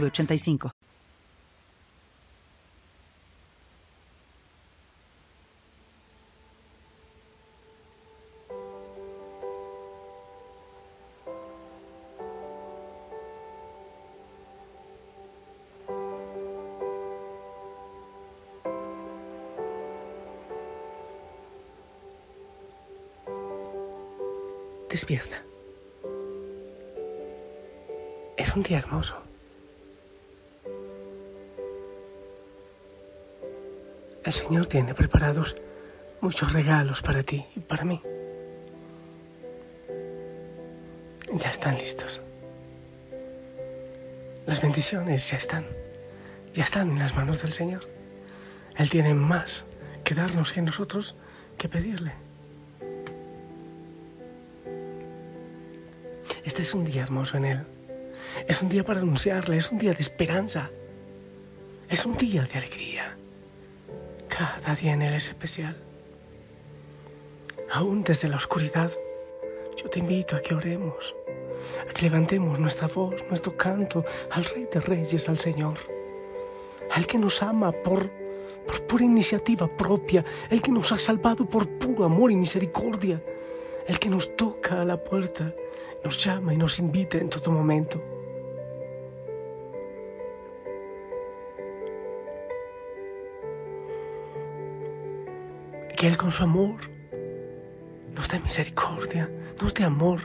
906985. Despierta. Es un día hermoso. El Señor tiene preparados muchos regalos para ti y para mí. Ya están listos. Las bendiciones ya están. Ya están en las manos del Señor. Él tiene más que darnos que nosotros que pedirle. Este es un día hermoso en Él. Es un día para anunciarle, es un día de esperanza. Es un día de alegría. Cada día en Él es especial. Aún desde la oscuridad, yo te invito a que oremos, a que levantemos nuestra voz, nuestro canto al Rey de Reyes, al Señor, al que nos ama por, por pura iniciativa propia, el que nos ha salvado por puro amor y misericordia, el que nos toca a la puerta, nos llama y nos invita en todo momento. Que Él con su amor nos dé misericordia, nos dé amor,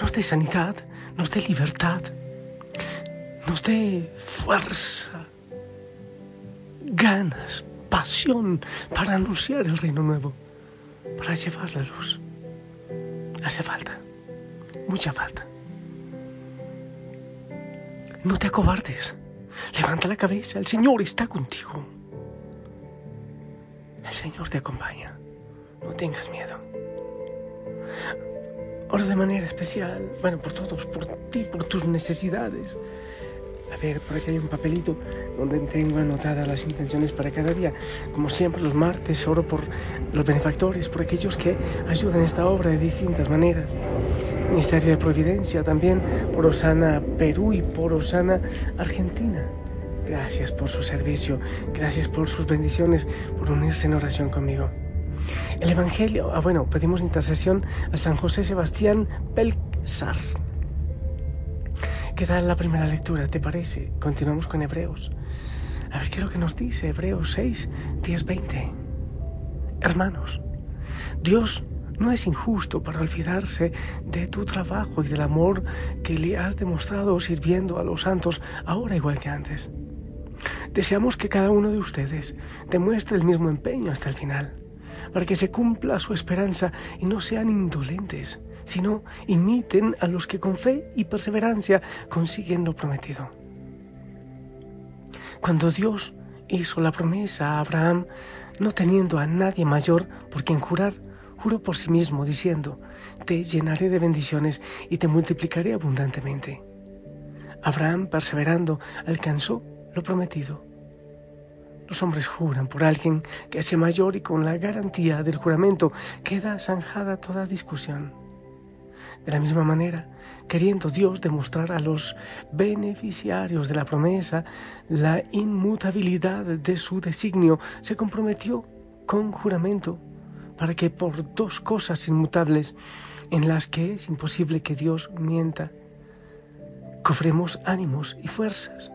nos dé sanidad, nos dé libertad, nos dé fuerza, ganas, pasión para anunciar el reino nuevo, para llevar la luz. Hace falta, mucha falta. No te acobardes. Levanta la cabeza, el Señor está contigo. Señor te acompaña. No tengas miedo. Ora de manera especial, bueno, por todos, por ti, por tus necesidades. A ver, por aquí hay un papelito donde tengo anotadas las intenciones para cada día. Como siempre, los martes oro por los benefactores, por aquellos que ayudan esta obra de distintas maneras. Ministerio de Providencia también, por Osana Perú y por Osana Argentina. Gracias por su servicio, gracias por sus bendiciones, por unirse en oración conmigo. El Evangelio, ah bueno, pedimos intercesión a San José Sebastián Pelzar. ¿Qué la primera lectura? ¿Te parece? Continuamos con Hebreos. A ver qué es lo que nos dice Hebreos 6, 10, 20. Hermanos, Dios no es injusto para olvidarse de tu trabajo y del amor que le has demostrado sirviendo a los santos ahora igual que antes. Deseamos que cada uno de ustedes demuestre el mismo empeño hasta el final, para que se cumpla su esperanza y no sean indolentes, sino imiten a los que con fe y perseverancia consiguen lo prometido. Cuando Dios hizo la promesa a Abraham, no teniendo a nadie mayor por quien jurar, juró por sí mismo, diciendo, Te llenaré de bendiciones y te multiplicaré abundantemente. Abraham, perseverando, alcanzó lo prometido. Los hombres juran por alguien que sea mayor y con la garantía del juramento queda zanjada toda discusión. De la misma manera, queriendo Dios demostrar a los beneficiarios de la promesa la inmutabilidad de su designio, se comprometió con juramento para que por dos cosas inmutables en las que es imposible que Dios mienta, cobremos ánimos y fuerzas,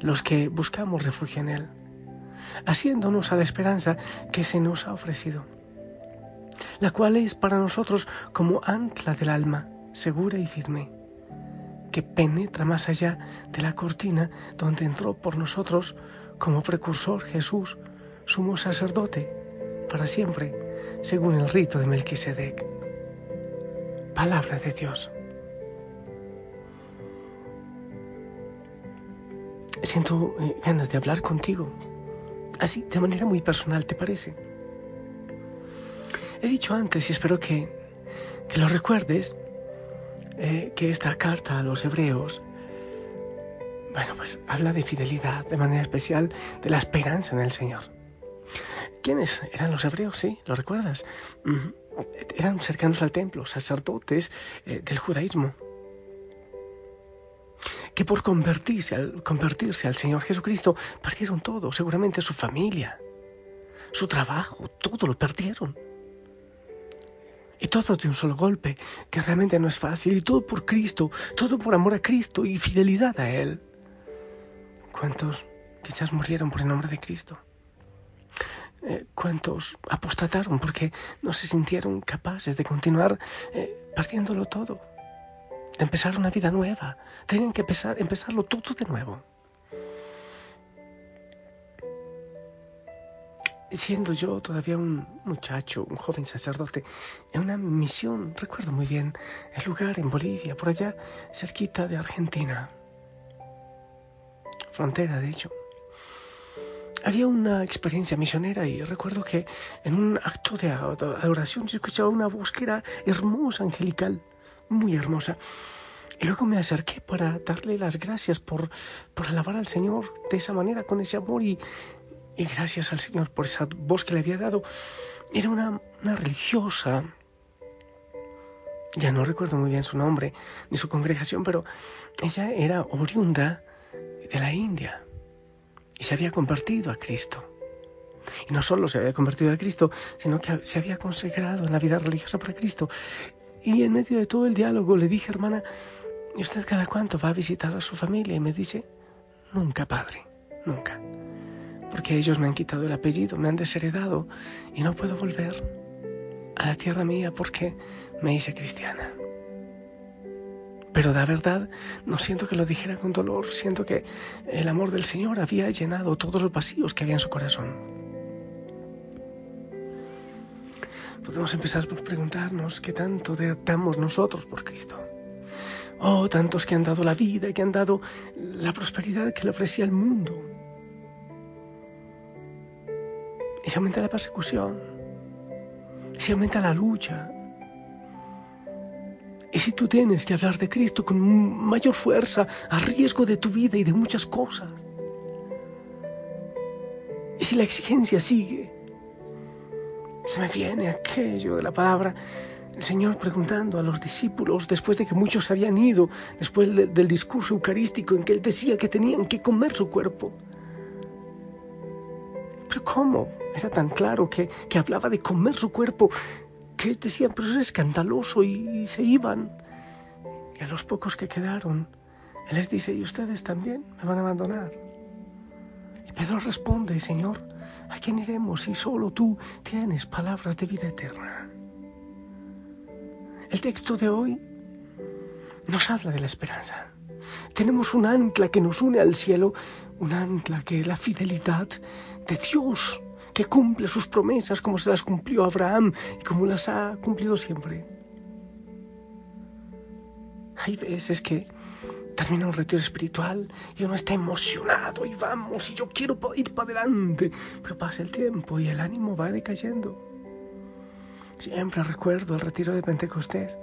los que buscamos refugio en Él, haciéndonos a la esperanza que se nos ha ofrecido la cual es para nosotros como ancla del alma, segura y firme, que penetra más allá de la cortina donde entró por nosotros como precursor Jesús, sumo sacerdote, para siempre, según el rito de Melquisedec. Palabra de Dios. Siento eh, ganas de hablar contigo. Así, de manera muy personal, ¿te parece? He dicho antes y espero que, que lo recuerdes, eh, que esta carta a los hebreos, bueno, pues habla de fidelidad, de manera especial de la esperanza en el Señor. ¿Quiénes eran los hebreos? Sí, ¿lo recuerdas? Eran cercanos al templo, sacerdotes eh, del judaísmo que por convertirse al, convertirse al Señor Jesucristo perdieron todo, seguramente su familia, su trabajo, todo lo perdieron. Y todo de un solo golpe, que realmente no es fácil, y todo por Cristo, todo por amor a Cristo y fidelidad a Él. ¿Cuántos quizás murieron por el nombre de Cristo? Eh, ¿Cuántos apostataron porque no se sintieron capaces de continuar eh, perdiéndolo todo? De empezar una vida nueva. Tienen que empezar, empezarlo todo de nuevo. Siendo yo todavía un muchacho, un joven sacerdote, en una misión, recuerdo muy bien, el lugar en Bolivia, por allá, cerquita de Argentina, frontera de hecho. Había una experiencia misionera y recuerdo que en un acto de adoración yo escuchaba una voz que era hermosa, angelical muy hermosa. Y luego me acerqué para darle las gracias por, por alabar al Señor de esa manera, con ese amor y, gracias al Señor por esa voz que le había dado. Era una, una religiosa, ya no recuerdo muy bien su nombre ni su congregación, pero ella era oriunda de la India y se había convertido a Cristo. Y no solo se había convertido a Cristo, sino que se había consagrado en la vida religiosa para Cristo. Y en medio de todo el diálogo le dije, hermana, ¿y usted cada cuánto va a visitar a su familia? Y me dice, nunca, padre, nunca. Porque ellos me han quitado el apellido, me han desheredado y no puedo volver a la tierra mía porque me hice cristiana. Pero la verdad, no siento que lo dijera con dolor, siento que el amor del Señor había llenado todos los vacíos que había en su corazón. Podemos empezar por preguntarnos qué tanto damos nosotros por Cristo. Oh, tantos que han dado la vida, que han dado la prosperidad que le ofrecía el mundo. Y se aumenta la persecución, y se aumenta la lucha. Y si tú tienes que hablar de Cristo con mayor fuerza, a riesgo de tu vida y de muchas cosas, y si la exigencia sigue, se me viene aquello de la palabra, el Señor preguntando a los discípulos, después de que muchos habían ido, después del discurso eucarístico en que Él decía que tenían que comer su cuerpo. Pero ¿cómo? Era tan claro que, que hablaba de comer su cuerpo, que decían, pero eso es escandaloso, y, y se iban. Y a los pocos que quedaron, Él les dice, ¿y ustedes también me van a abandonar? Y Pedro responde, Señor, ¿A quién iremos si solo tú tienes palabras de vida eterna? El texto de hoy nos habla de la esperanza. Tenemos un ancla que nos une al cielo, un ancla que es la fidelidad de Dios, que cumple sus promesas como se las cumplió Abraham y como las ha cumplido siempre. Hay veces que termina un retiro espiritual y uno está emocionado y vamos y yo quiero ir para adelante, pero pasa el tiempo y el ánimo va decayendo. Siempre recuerdo el retiro de Pentecostés,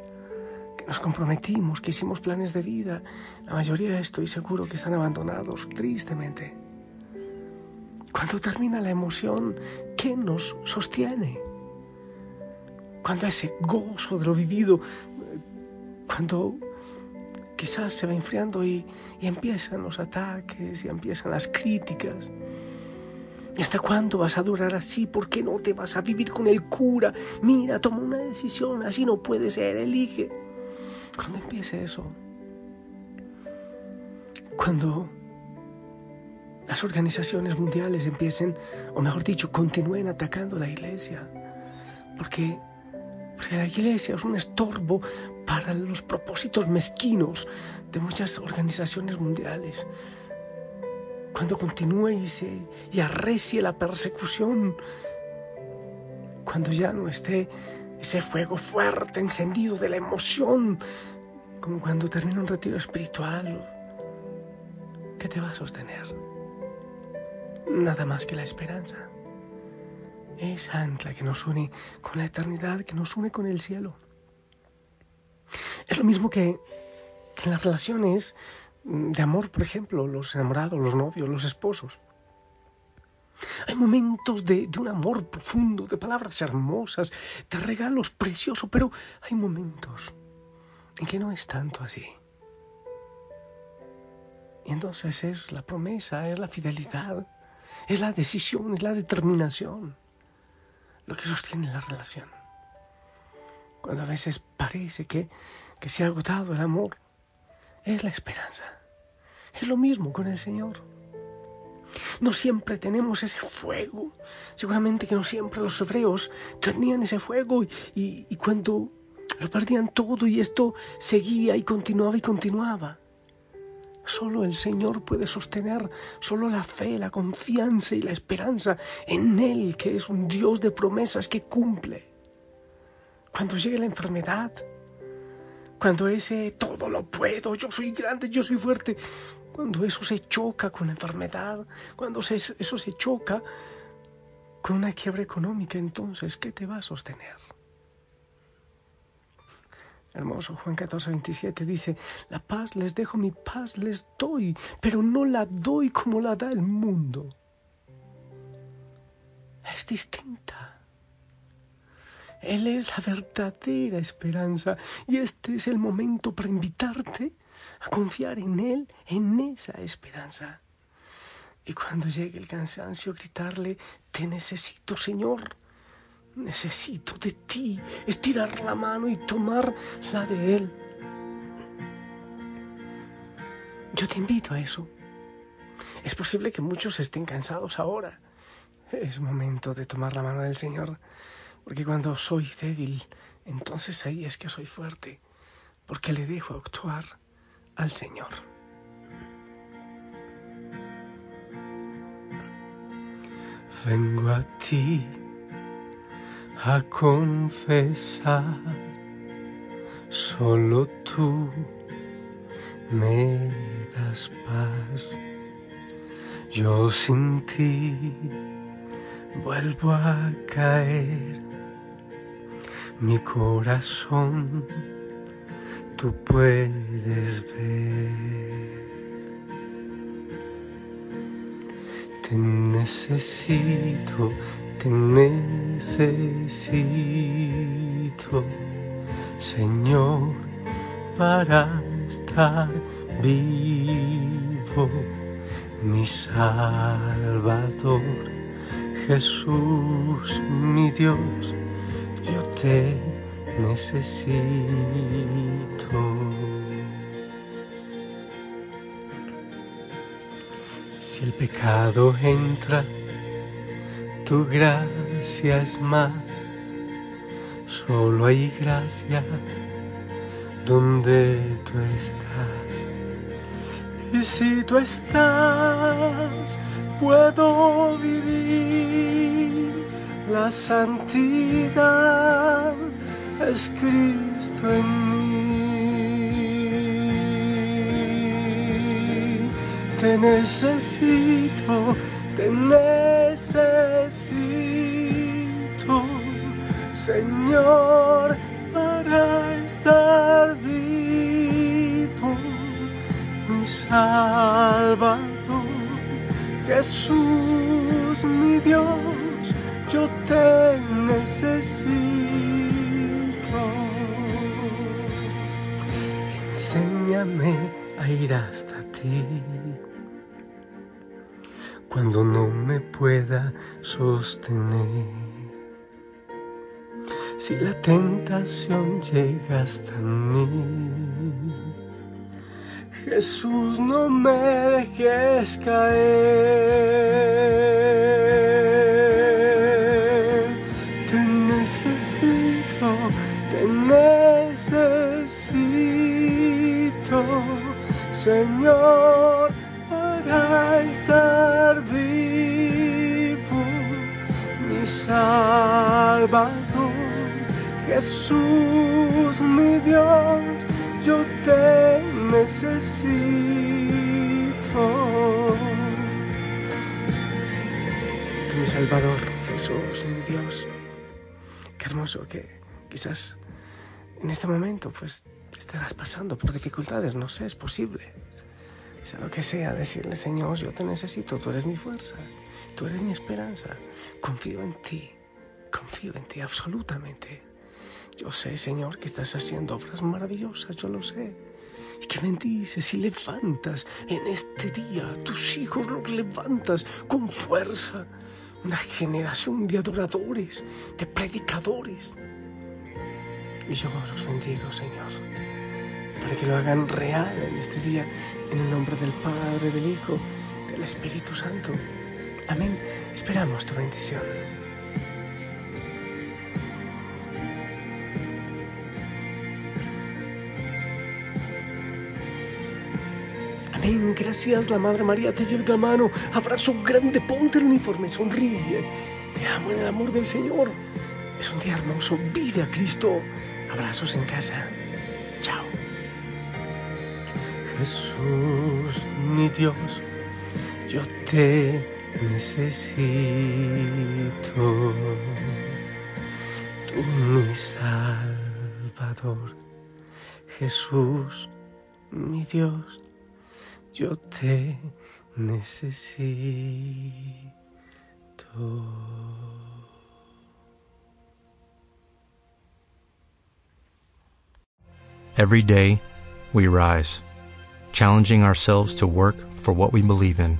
que nos comprometimos, que hicimos planes de vida. La mayoría estoy seguro que están abandonados, tristemente. Cuando termina la emoción, ¿qué nos sostiene? Cuando ese gozo de lo vivido, cuando quizás se va enfriando y, empiezan los ataques y empiezan las críticas. ¿Y hasta cuándo vas a durar así? ¿Por qué no te vas a vivir con el cura? Mira, toma una decisión, así no puede ser, elige. Cuando empiece eso, cuando las organizaciones mundiales empiecen, o mejor dicho, continúen atacando la iglesia, porque porque la iglesia es un estorbo para los propósitos mezquinos de muchas organizaciones mundiales. Cuando continúe y, se, y arrecie la persecución, cuando ya no esté ese fuego fuerte, encendido de la emoción, como cuando termina un retiro espiritual. ¿Qué te va a sostener? Nada más que la esperanza. Esa ancla que nos une con la eternidad, que nos une con el cielo. Es lo mismo que, en las relaciones de amor, por ejemplo, los enamorados, los novios, los esposos. Hay momentos de, de, un amor profundo, de palabras hermosas, de regalos preciosos, pero hay momentos en que no es tanto así. Y entonces es la promesa, es la fidelidad, es la decisión, es la determinación lo que sostiene la relación. Cuando a veces parece que, que se ha agotado el amor, es la esperanza. Es lo mismo con el Señor. No siempre tenemos ese fuego. Seguramente que no siempre los hebreos tenían ese fuego y, y, cuando lo perdían todo y esto seguía y continuaba y continuaba. Solo el Señor puede sostener, solo la fe, la confianza y la esperanza en Él, que es un Dios de promesas que cumple. Cuando llegue la enfermedad, cuando ese todo lo puedo, yo soy grande, yo soy fuerte, cuando eso se choca con la enfermedad, cuando eso se choca con una quiebra económica, entonces, ¿qué te va a sostener? Hermoso Juan 14, 27 dice, la paz les dejo, mi paz les doy, pero no la doy como la da el mundo. Es distinta. Él es la verdadera esperanza y este es el momento para invitarte a confiar en Él, en esa esperanza. Y cuando llegue el cansancio, gritarle, te necesito, Señor. Necesito de ti estirar la mano y tomar la de Él. Yo te invito a eso. Es posible que muchos estén cansados ahora. Es momento de tomar la mano del Señor, porque cuando soy débil, entonces ahí es que soy fuerte, porque le dejo actuar al Señor. Vengo a ti a confesar, solo tú me das paz. Yo sin ti vuelvo a caer, mi corazón tú puedes ver. Te necesito te necesito, Señor, para estar vivo, mi Salvador, Jesús, mi Dios, yo te necesito. Si el pecado entra, tu gracia más, solo hay gracia donde tú estás. Y si tú estás, puedo vivir la santidad, es Cristo en mí. Te necesito, te necesito, Señor, para estar vivo, mi Salvador, Jesús, mi Dios, yo te necesito. Enséñame a ir hasta ti cuando no me pueda sostener. Si la tentación llega hasta mí, Jesús, no me dejes caer. Te necesito, te necesito, Señor, Salvador, Jesús mi Dios, yo te necesito. Tú mi Salvador, Jesús mi Dios. Qué hermoso que quizás en este momento pues estarás pasando por dificultades, no sé, es posible. O sea lo que sea, decirle Señor, yo te necesito, tú eres mi fuerza tú eres mi esperanza, confío en ti, confío en ti absolutamente. Yo sé, Señor, que estás haciendo obras maravillosas, yo lo sé. Y que bendices y levantas en este día tus hijos, los levantas con fuerza. Una generación de adoradores, de predicadores. Y yo los bendigo, Señor, para que lo hagan real en este día, en el nombre del Padre, del Hijo, del Espíritu Santo. Amén. Esperamos tu bendición. Amén. Gracias, la Madre María te lleve de la mano. Abrazo grande, ponte el uniforme, sonríe. Te amo en el amor del Señor. Es un día hermoso. Vive a Cristo. Abrazos en casa. Chao. Jesús, mi Dios, yo te necesito. Tú mi Salvador. Jesús, mi Dios yo te necesito. Every day, we rise, challenging ourselves to work for what we believe in.